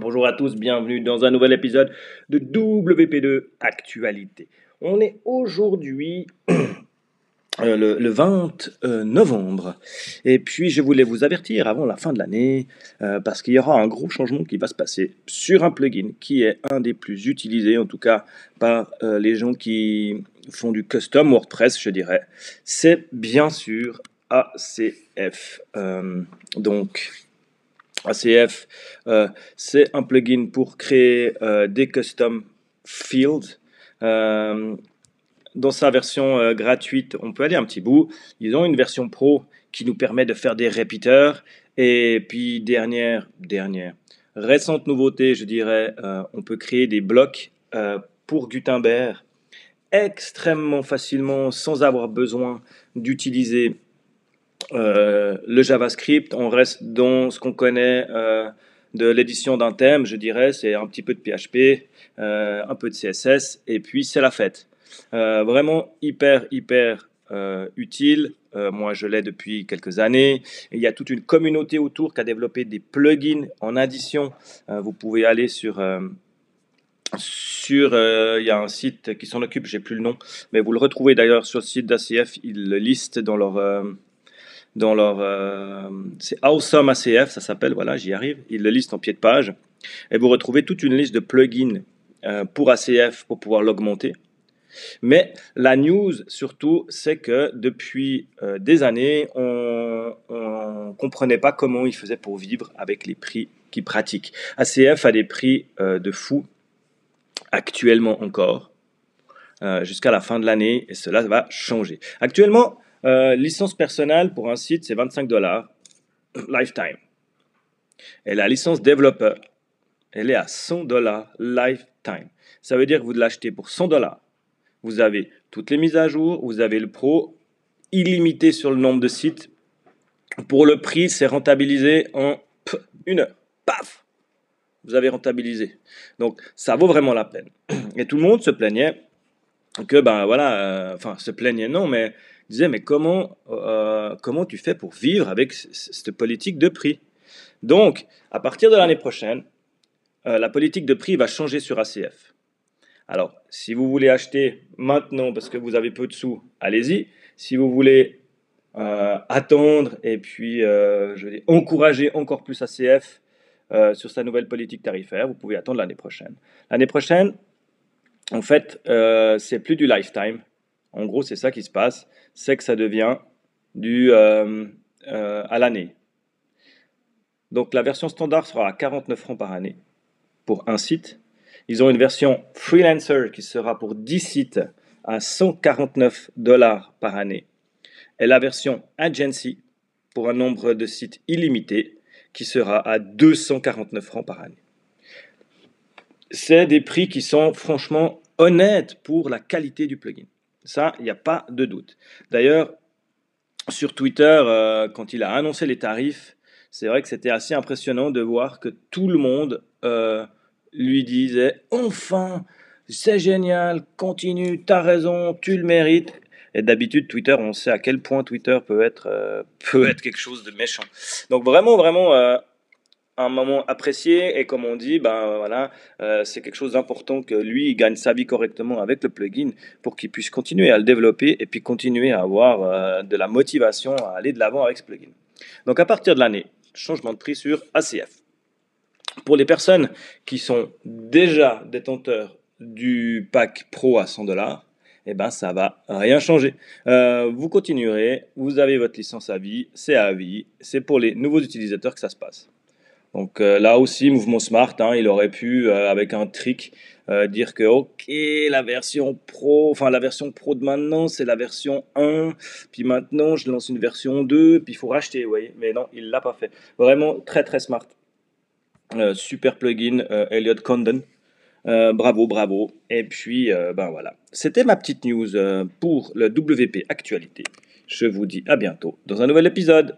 Bonjour à tous, bienvenue dans un nouvel épisode de WP2 Actualité. On est aujourd'hui euh, le, 20 euh, novembre et puis je voulais vous avertir avant la fin de l'année euh, parce qu'il y aura un gros changement qui va se passer sur un plugin qui est un des plus utilisés en tout cas par les gens qui font du custom WordPress je dirais. C'est bien sûr ACF. donc ACF, euh, c'est un plugin pour créer euh, des custom fields. Euh, dans sa version gratuite, on peut aller un petit bout. Ils ont une version pro qui nous permet de faire des repeaters. Et puis, dernière, dernière, récente nouveauté, je dirais, on peut créer des blocs pour Gutenberg extrêmement facilement sans avoir besoin d'utiliser le JavaScript, on reste dans ce qu'on connaît euh, de l'édition d'un thème, je dirais, c'est un petit peu de PHP, euh, un peu de CSS, et puis c'est la fête. vraiment hyper, hyper utile. moi, je l'ai depuis quelques années. il y a toute une communauté autour qui a développé des plugins en addition. vous pouvez aller sur sur il y a un site qui s'en occupe, j'ai plus le nom, mais vous le retrouvez d'ailleurs sur le site d'ACF, ils le listent dans leur dans leur. Euh, c'est Awesome ACF, ça s'appelle, voilà, j'y arrive. Ils le listent en pied de page. Et vous retrouvez toute une liste de plugins euh, pour ACF pour pouvoir l'augmenter. Mais la news, surtout, c'est que depuis euh, des années, on ne comprenait pas comment ils faisaient pour vivre avec les prix qu'ils pratiquent. ACF a des prix de fou, actuellement encore, jusqu'à la fin de l'année, et cela va changer. Actuellement, euh, licence personnelle pour un site, c'est 25 dollars, lifetime. Et la licence développeur, elle est à 100 dollars lifetime. Ça veut dire que vous l'achetez pour 100 dollars. Vous avez toutes les mises à jour, vous avez le pro, illimité sur le nombre de sites. Pour le prix, c'est rentabilisé en une heure. Paf Vous avez rentabilisé. Donc, ça vaut vraiment la peine. Et tout le monde se plaignait que, ben voilà, euh, enfin, se plaignait non, mais disait, mais comment, euh, comment tu fais pour vivre avec cette politique de prix? Donc, à partir de l'année prochaine, euh, la politique de prix va changer sur ACF. Alors, si vous voulez acheter maintenant parce que vous avez peu de sous, allez-y. Si vous voulez euh, attendre et puis je vais encourager encore plus ACF sur sa nouvelle politique tarifaire, vous pouvez attendre l'année prochaine. L'année prochaine, en fait, c'est plus du lifetime, en gros, c'est ça qui se passe, c'est que ça devient du euh, euh, à l'année. Donc la version standard sera à 49 francs par année pour un site. Ils ont une version freelancer qui sera pour 10 sites à 149 dollars par année. Et la version agency pour un nombre de sites illimité qui sera à 249 francs par année. C'est des prix qui sont franchement honnêtes pour la qualité du plugin. Ça, il n'y a pas de doute. D'ailleurs, sur Twitter, euh, quand il a annoncé les tarifs, c'est vrai que c'était assez impressionnant de voir que tout le monde euh, lui disait Enfin, c'est génial, continue, t'as raison, tu le mérites. Et d'habitude, Twitter, on sait à quel point Twitter peut être, euh, peut être quelque chose de méchant. Donc vraiment, vraiment, un moment apprécié et comme on dit, ben voilà, euh, c'est quelque chose d'important que lui gagne sa vie correctement avec le plugin pour qu'il puisse continuer à le développer et puis continuer à avoir euh, de la motivation à aller de l'avant avec ce plugin. Donc à partir de l'année, changement de prix sur ACF. Pour les personnes qui sont déjà détenteurs du pack Pro à 100 dollars, eh ben ça va rien changer. Euh, vous continuerez, vous avez votre licence à vie, c'est à vie, c'est pour les nouveaux utilisateurs que ça se passe. Donc euh, là aussi, mouvement smart, hein, il aurait pu, euh, avec un trick, euh, dire que ok, la version pro, enfin la version pro de maintenant, c'est la version 1, puis maintenant je lance une version 2, puis il faut racheter, vous voyez. Mais non, il l'a pas fait. Vraiment très très smart. super plugin, Elliot Condon. bravo, bravo. Et puis, ben voilà. C'était ma petite news pour le WP Actualité. Je vous dis à bientôt dans un nouvel épisode.